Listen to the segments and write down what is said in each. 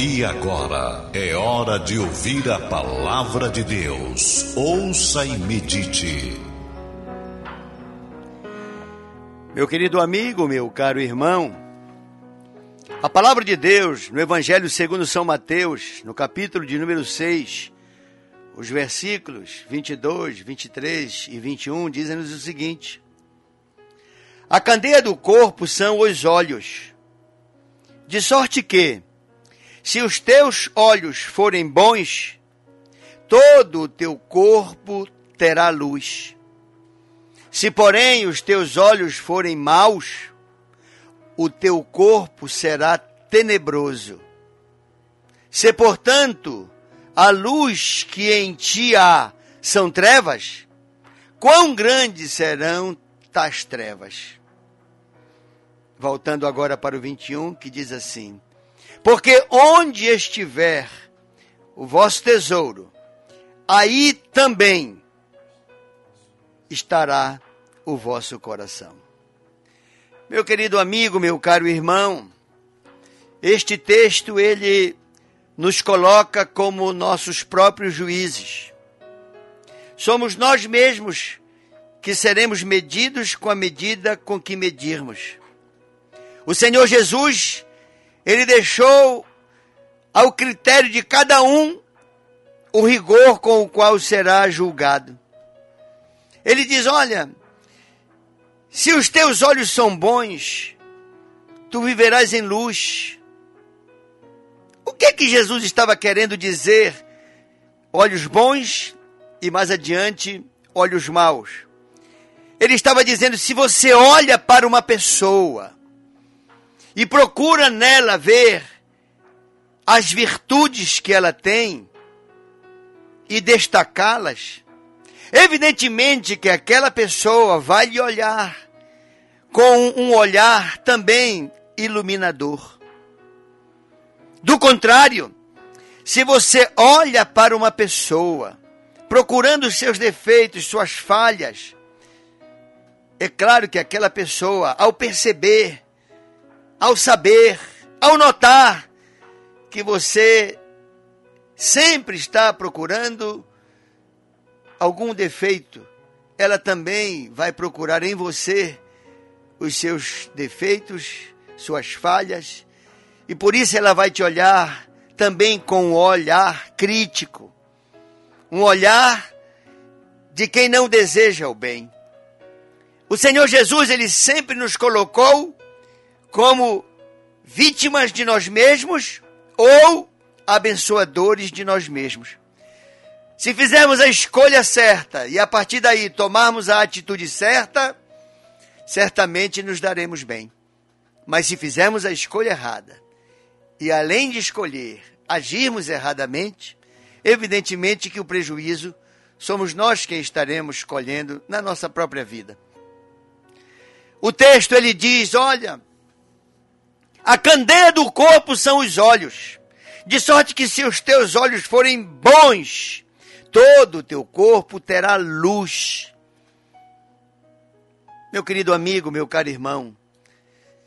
E agora é hora de ouvir a palavra de Deus. Ouça e medite. Meu querido amigo, meu caro irmão, a palavra de Deus no Evangelho segundo São Mateus, no capítulo de número 6, os versículos 22, 23 e 21 dizem-nos o seguinte: A candeia do corpo são os olhos, de sorte que, se os teus olhos forem bons, todo o teu corpo terá luz. Se, porém, os teus olhos forem maus, o teu corpo será tenebroso. Se, portanto, a luz que em ti há são trevas, quão grandes serão tais trevas? Voltando agora para o 21, que diz assim: Porque onde estiver o vosso tesouro, aí também estará o vosso coração. Meu querido amigo, meu caro irmão, este texto ele nos coloca como nossos próprios juízes. Somos nós mesmos que seremos medidos com a medida com que medirmos. O Senhor Jesus, ele deixou ao critério de cada um o rigor com o qual será julgado. Ele diz: Olha, se os teus olhos são bons, tu viverás em luz. O que que Jesus estava querendo dizer? Olhos bons e mais adiante, olhos maus. Ele estava dizendo: se você olha para uma pessoa e procura nela ver as virtudes que ela tem e destacá-las, Evidentemente que aquela pessoa vai lhe olhar com um olhar também iluminador. Do contrário, se você olha para uma pessoa procurando seus defeitos, suas falhas, é claro que aquela pessoa, ao perceber, ao saber, ao notar que você sempre está procurando algum defeito, ela também vai procurar em você os seus defeitos, suas falhas, e por isso ela vai te olhar também com um olhar crítico, um olhar de quem não deseja o bem. O Senhor Jesus, ele sempre nos colocou como vítimas de nós mesmos ou abençoadores de nós mesmos. Se fizermos a escolha certa e a partir daí tomarmos a atitude certa, certamente nos daremos bem. Mas se fizermos a escolha errada e além de escolher, agirmos erradamente, evidentemente que o prejuízo somos nós quem estaremos colhendo na nossa própria vida. O texto ele diz: olha, a candeia do corpo são os olhos, de sorte que se os teus olhos forem bons, todo o teu corpo terá luz. Meu querido amigo, meu caro irmão,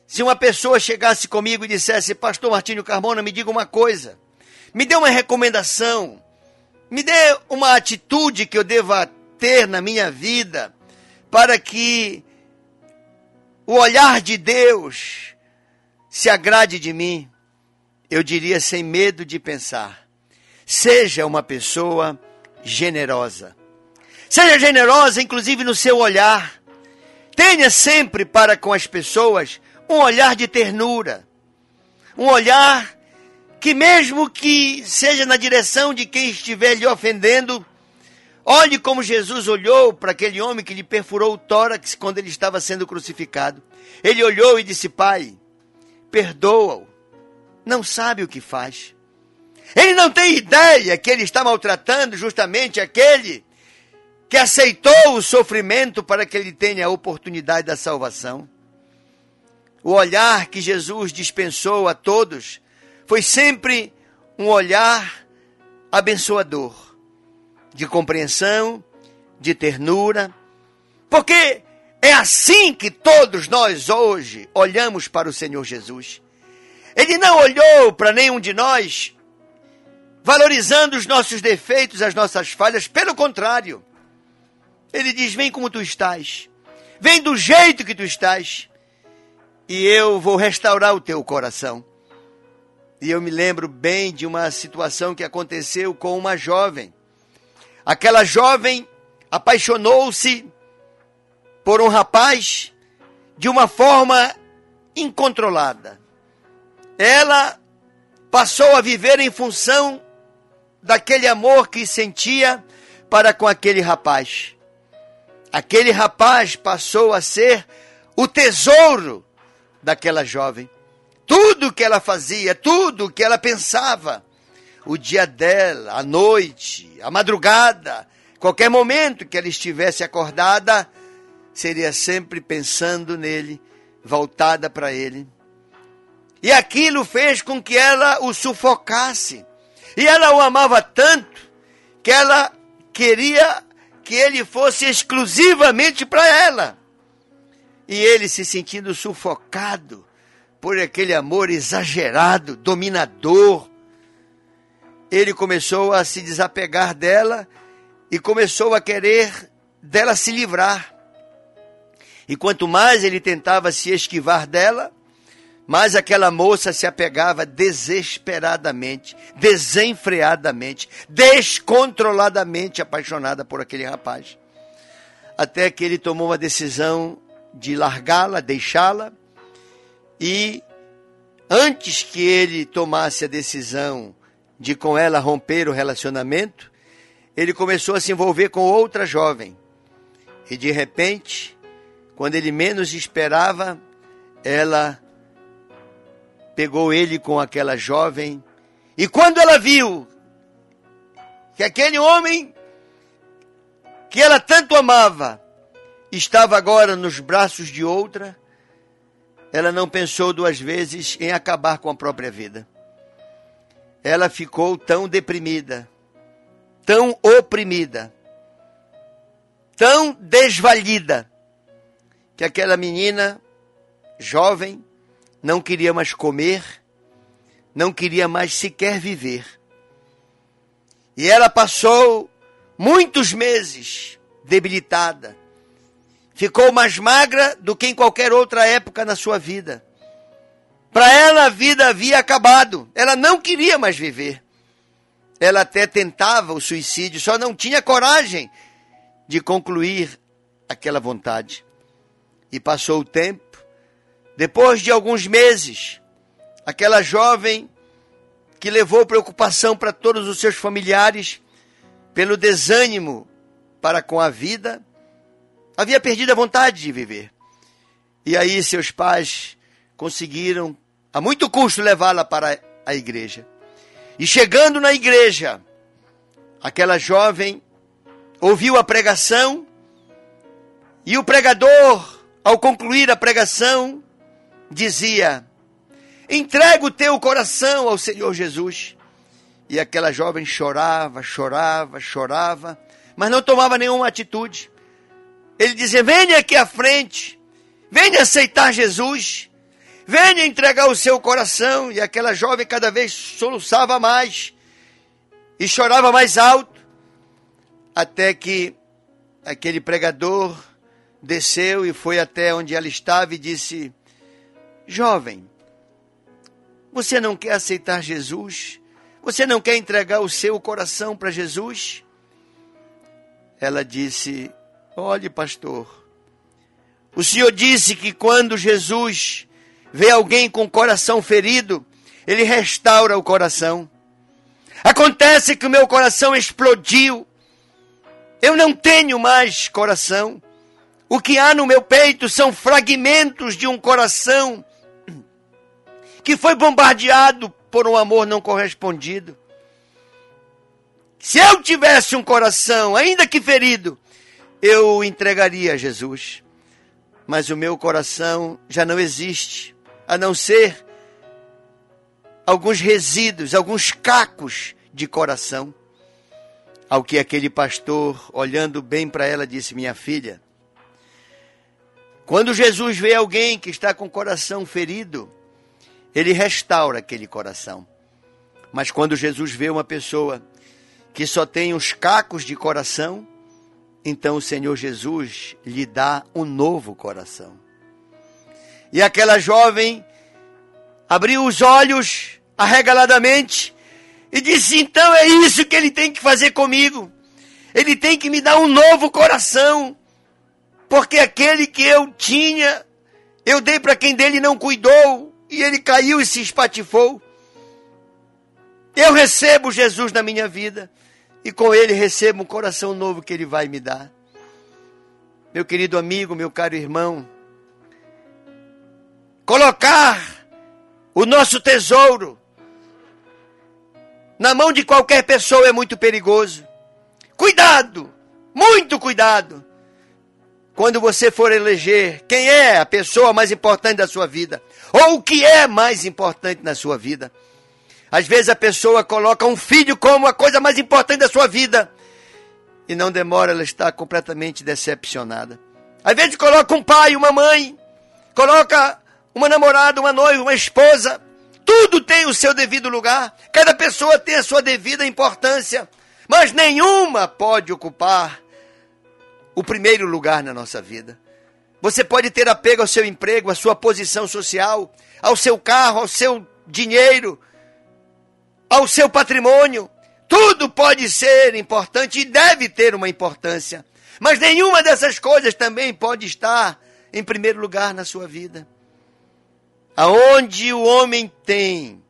se uma pessoa chegasse comigo e dissesse, Pastor Martinho Carmona, me diga uma coisa, me dê uma recomendação, me dê uma atitude que eu deva ter na minha vida para que o olhar de Deus se agrade de mim, eu diria sem medo de pensar, seja uma pessoa generosa. Seja generosa, inclusive no seu olhar. Tenha sempre para com as pessoas um olhar de ternura. Um olhar que, mesmo que seja na direção de quem estiver lhe ofendendo, olhe como Jesus olhou para aquele homem que lhe perfurou o tórax quando ele estava sendo crucificado. Ele olhou e disse: Pai, perdoa-o, não sabe o que faz. Ele não tem ideia que ele está maltratando justamente aquele que aceitou o sofrimento para que ele tenha a oportunidade da salvação. O olhar que Jesus dispensou a todos foi sempre um olhar abençoador, de compreensão, de ternura, porque é assim que todos nós hoje olhamos para o Senhor Jesus. Ele não olhou para nenhum de nós valorizando os nossos defeitos, as nossas falhas, pelo contrário. Ele diz: Vem como tu estás, vem do jeito que tu estás, e eu vou restaurar o teu coração. E eu me lembro bem de uma situação que aconteceu com uma jovem. Aquela jovem apaixonou-se por um rapaz de uma forma incontrolada. Ela passou a viver em função daquele amor que sentia para com aquele rapaz. Aquele rapaz passou a ser o tesouro daquela jovem. Tudo que ela fazia, tudo que ela pensava, o dia dela, a noite, a madrugada, qualquer momento que ela estivesse acordada, seria sempre pensando nele, voltada para ele. E aquilo fez com que ela o sufocasse. E ela o amava tanto que ela queria que ele fosse exclusivamente para ela. E ele se sentindo sufocado por aquele amor exagerado, dominador, ele começou a se desapegar dela e começou a querer dela se livrar. E quanto mais ele tentava se esquivar dela, mais aquela moça se apegava desesperadamente, desenfreadamente, descontroladamente apaixonada por aquele rapaz. Até que ele tomou uma decisão de largá-la, deixá-la, e antes que ele tomasse a decisão de com ela romper o relacionamento, ele começou a se envolver com outra jovem. E de repente, quando ele menos esperava, ela pegou ele com aquela jovem. E quando ela viu que aquele homem que ela tanto amava estava agora nos braços de outra, ela não pensou duas vezes em acabar com a própria vida. Ela ficou tão deprimida, tão oprimida, tão desvalida, que aquela menina jovem não queria mais comer, não queria mais sequer viver. E ela passou muitos meses debilitada, ficou mais magra do que em qualquer outra época na sua vida. Para ela a vida havia acabado, ela não queria mais viver. Ela até tentava o suicídio, só não tinha coragem de concluir aquela vontade. E passou o tempo, depois de alguns meses, aquela jovem que levou preocupação para todos os seus familiares pelo desânimo para com a vida, havia perdido a vontade de viver. E aí seus pais conseguiram, a muito custo, levá-la para a igreja. E chegando na igreja, aquela jovem ouviu a pregação e o pregador, ao concluir a pregação, dizia: Entrega o teu coração ao Senhor Jesus. E aquela jovem chorava, chorava, chorava, mas não tomava nenhuma atitude. Ele dizia: venha aqui à frente, venha aceitar Jesus, venha entregar o seu coração. E aquela jovem cada vez soluçava mais e chorava mais alto, até que aquele pregador desceu e foi até onde ela estava e disse: Jovem, você não quer aceitar Jesus? Você não quer entregar o seu coração para Jesus? Ela disse: Olhe, pastor, o senhor disse que quando Jesus vê alguém com o coração ferido, ele restaura o coração. Acontece que o meu coração explodiu. Eu não tenho mais coração. O que há no meu peito são fragmentos de um coração que foi bombardeado por um amor não correspondido. Se eu tivesse um coração, ainda que ferido, eu o entregaria a Jesus. Mas o meu coração já não existe, a não ser alguns resíduos, alguns cacos de coração. Ao que aquele pastor, olhando bem para ela, disse: Minha filha, quando Jesus vê alguém que está com o coração ferido, ele restaura aquele coração. Mas quando Jesus vê uma pessoa que só tem os cacos de coração, então o Senhor Jesus lhe dá um novo coração. E aquela jovem abriu os olhos arregaladamente e disse: Então é isso que ele tem que fazer comigo. Ele tem que me dar um novo coração, porque aquele que eu tinha, eu dei para quem dele não cuidou, e ele caiu e se espatifou. Eu recebo Jesus na minha vida, e com ele recebo um coração novo que ele vai me dar. Meu querido amigo, meu caro irmão, colocar o nosso tesouro na mão de qualquer pessoa é muito perigoso. Cuidado! Muito cuidado! Quando você for eleger quem é a pessoa mais importante da sua vida, ou o que é mais importante na sua vida. Às vezes a pessoa coloca um filho como a coisa mais importante da sua vida e não demora, ela está completamente decepcionada. Às vezes coloca um pai, uma mãe, coloca uma namorada, uma noiva, uma esposa. Tudo tem o seu devido lugar. Cada pessoa tem a sua devida importância mas nenhuma pode ocupar o primeiro lugar na nossa vida. Você pode ter apego ao seu emprego, à sua posição social, ao seu carro, ao seu dinheiro, ao seu patrimônio. Tudo pode ser importante e deve ter uma importância. Mas nenhuma dessas coisas também pode estar em primeiro lugar na sua vida. Aonde o homem tem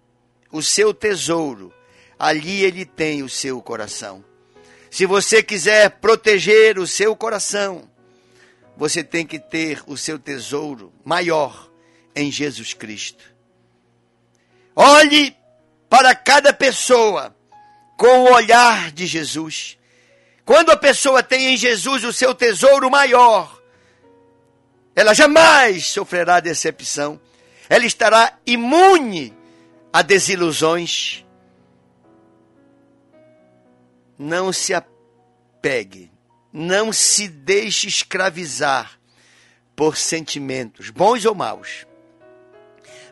o seu tesouro, ali ele tem o seu coração. Se você quiser proteger o seu coração, você tem que ter o seu tesouro maior em Jesus Cristo. Olhe para cada pessoa com o olhar de Jesus. Quando a pessoa tem em Jesus o seu tesouro maior, ela jamais sofrerá decepção. Ela estará imune a desilusões não se apegue, não se deixe escravizar por sentimentos, bons ou maus,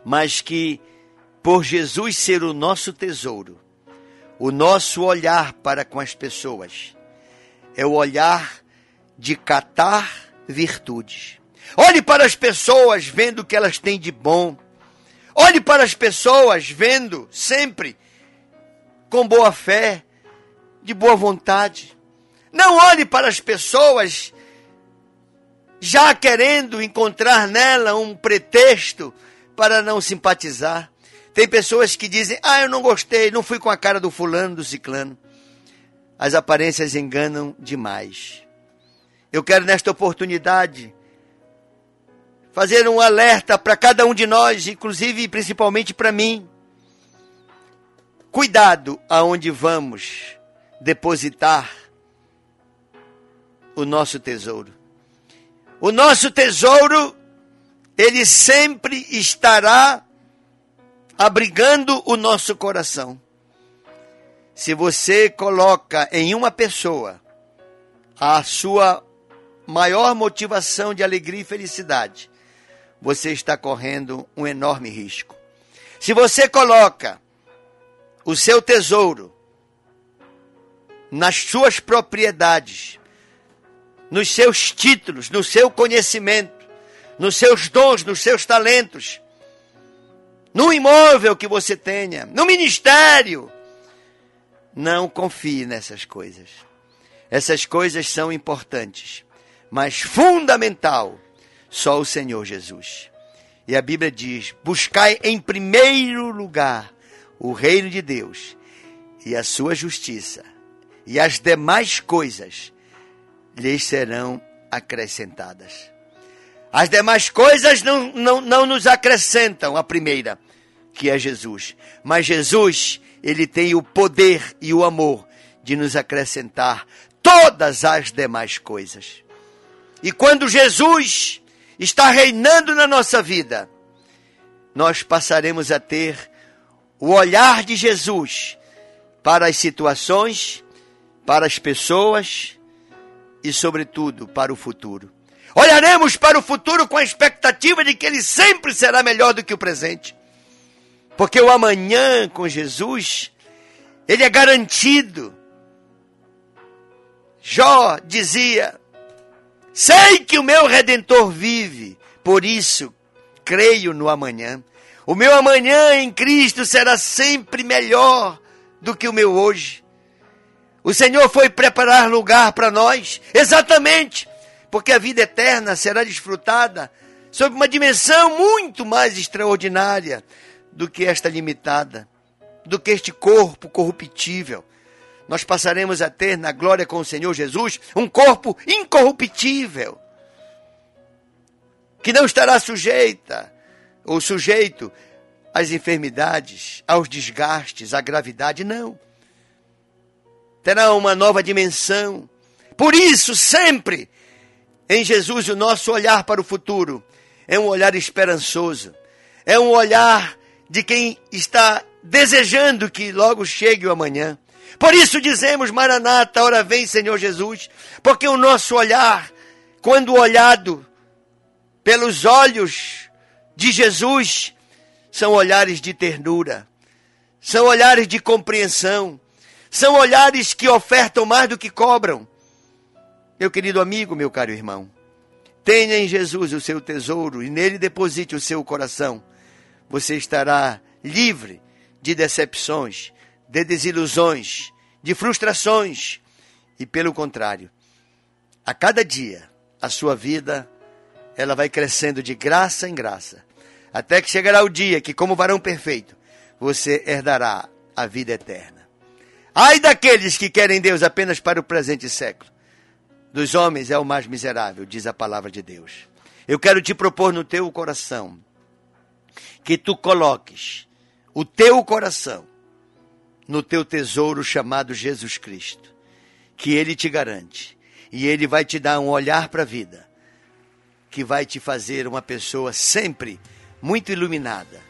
mas que, por Jesus ser o nosso tesouro, o nosso olhar para com as pessoas é o olhar de catar virtudes. Olhe para as pessoas vendo o que elas têm de bom. Olhe para as pessoas vendo sempre com boa fé de boa vontade. Não olhe para as pessoas já querendo encontrar nela um pretexto para não simpatizar. Tem pessoas que dizem: Ah, eu não gostei, não fui com a cara do fulano, do ciclano. As aparências enganam demais. Eu quero, nesta oportunidade, fazer um alerta para cada um de nós, inclusive e principalmente para mim. Cuidado aonde vamos depositar o nosso tesouro. O nosso tesouro, ele sempre estará abrigando o nosso coração. Se você coloca em uma pessoa a sua maior motivação de alegria e felicidade, você está correndo um enorme risco. Se você coloca o seu tesouro nas suas propriedades, nos seus títulos, no seu conhecimento, nos seus dons, nos seus talentos, no imóvel que você tenha, no ministério. Não confie nessas coisas. Essas coisas são importantes, mas fundamental só o Senhor Jesus. E a Bíblia diz: buscai em primeiro lugar o reino de Deus e a sua justiça e as demais coisas lhes serão acrescentadas. As demais coisas não, não, não nos acrescentam a primeira, que é Jesus. Mas Jesus, ele tem o poder e o amor de nos acrescentar todas as demais coisas. E quando Jesus está reinando na nossa vida, nós passaremos a ter o olhar de Jesus para as situações para as pessoas e, sobretudo, para o futuro. Olharemos para o futuro com a expectativa de que ele sempre será melhor do que o presente. Porque o amanhã com Jesus, ele é garantido. Jó dizia: Sei que o meu redentor vive, por isso creio no amanhã. O meu amanhã em Cristo será sempre melhor do que o meu hoje. O Senhor foi preparar lugar para nós, exatamente, porque a vida eterna será desfrutada sob uma dimensão muito mais extraordinária do que esta limitada, do que este corpo corruptível. Nós passaremos a ter na glória com o Senhor Jesus um corpo incorruptível, que não estará sujeita ou sujeito às enfermidades, aos desgastes, à gravidade, não terá uma nova dimensão. Por isso, sempre em Jesus, o nosso olhar para o futuro é um olhar esperançoso, é um olhar de quem está desejando que logo chegue o amanhã. Por isso dizemos, Maranata, hora vem, Senhor Jesus, porque o nosso olhar, quando olhado pelos olhos de Jesus, são olhares de ternura, são olhares de compreensão, são olhares que ofertam mais do que cobram. Meu querido amigo, meu caro irmão, tenha em Jesus o seu tesouro e nele deposite o seu coração. Você estará livre de decepções, de desilusões, de frustrações. E pelo contrário, a cada dia a sua vida ela vai crescendo de graça em graça, até que chegará o dia que, como varão perfeito, você herdará a vida eterna. Ai daqueles que querem Deus apenas para o presente século. Dos homens é o mais miserável, diz a palavra de Deus. Eu quero te propor no teu coração que tu coloques o teu coração no teu tesouro chamado Jesus Cristo, que ele te garante e ele vai te dar um olhar para a vida que vai te fazer uma pessoa sempre muito iluminada,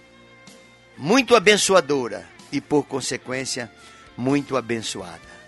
muito abençoadora e por consequência muito abençoada.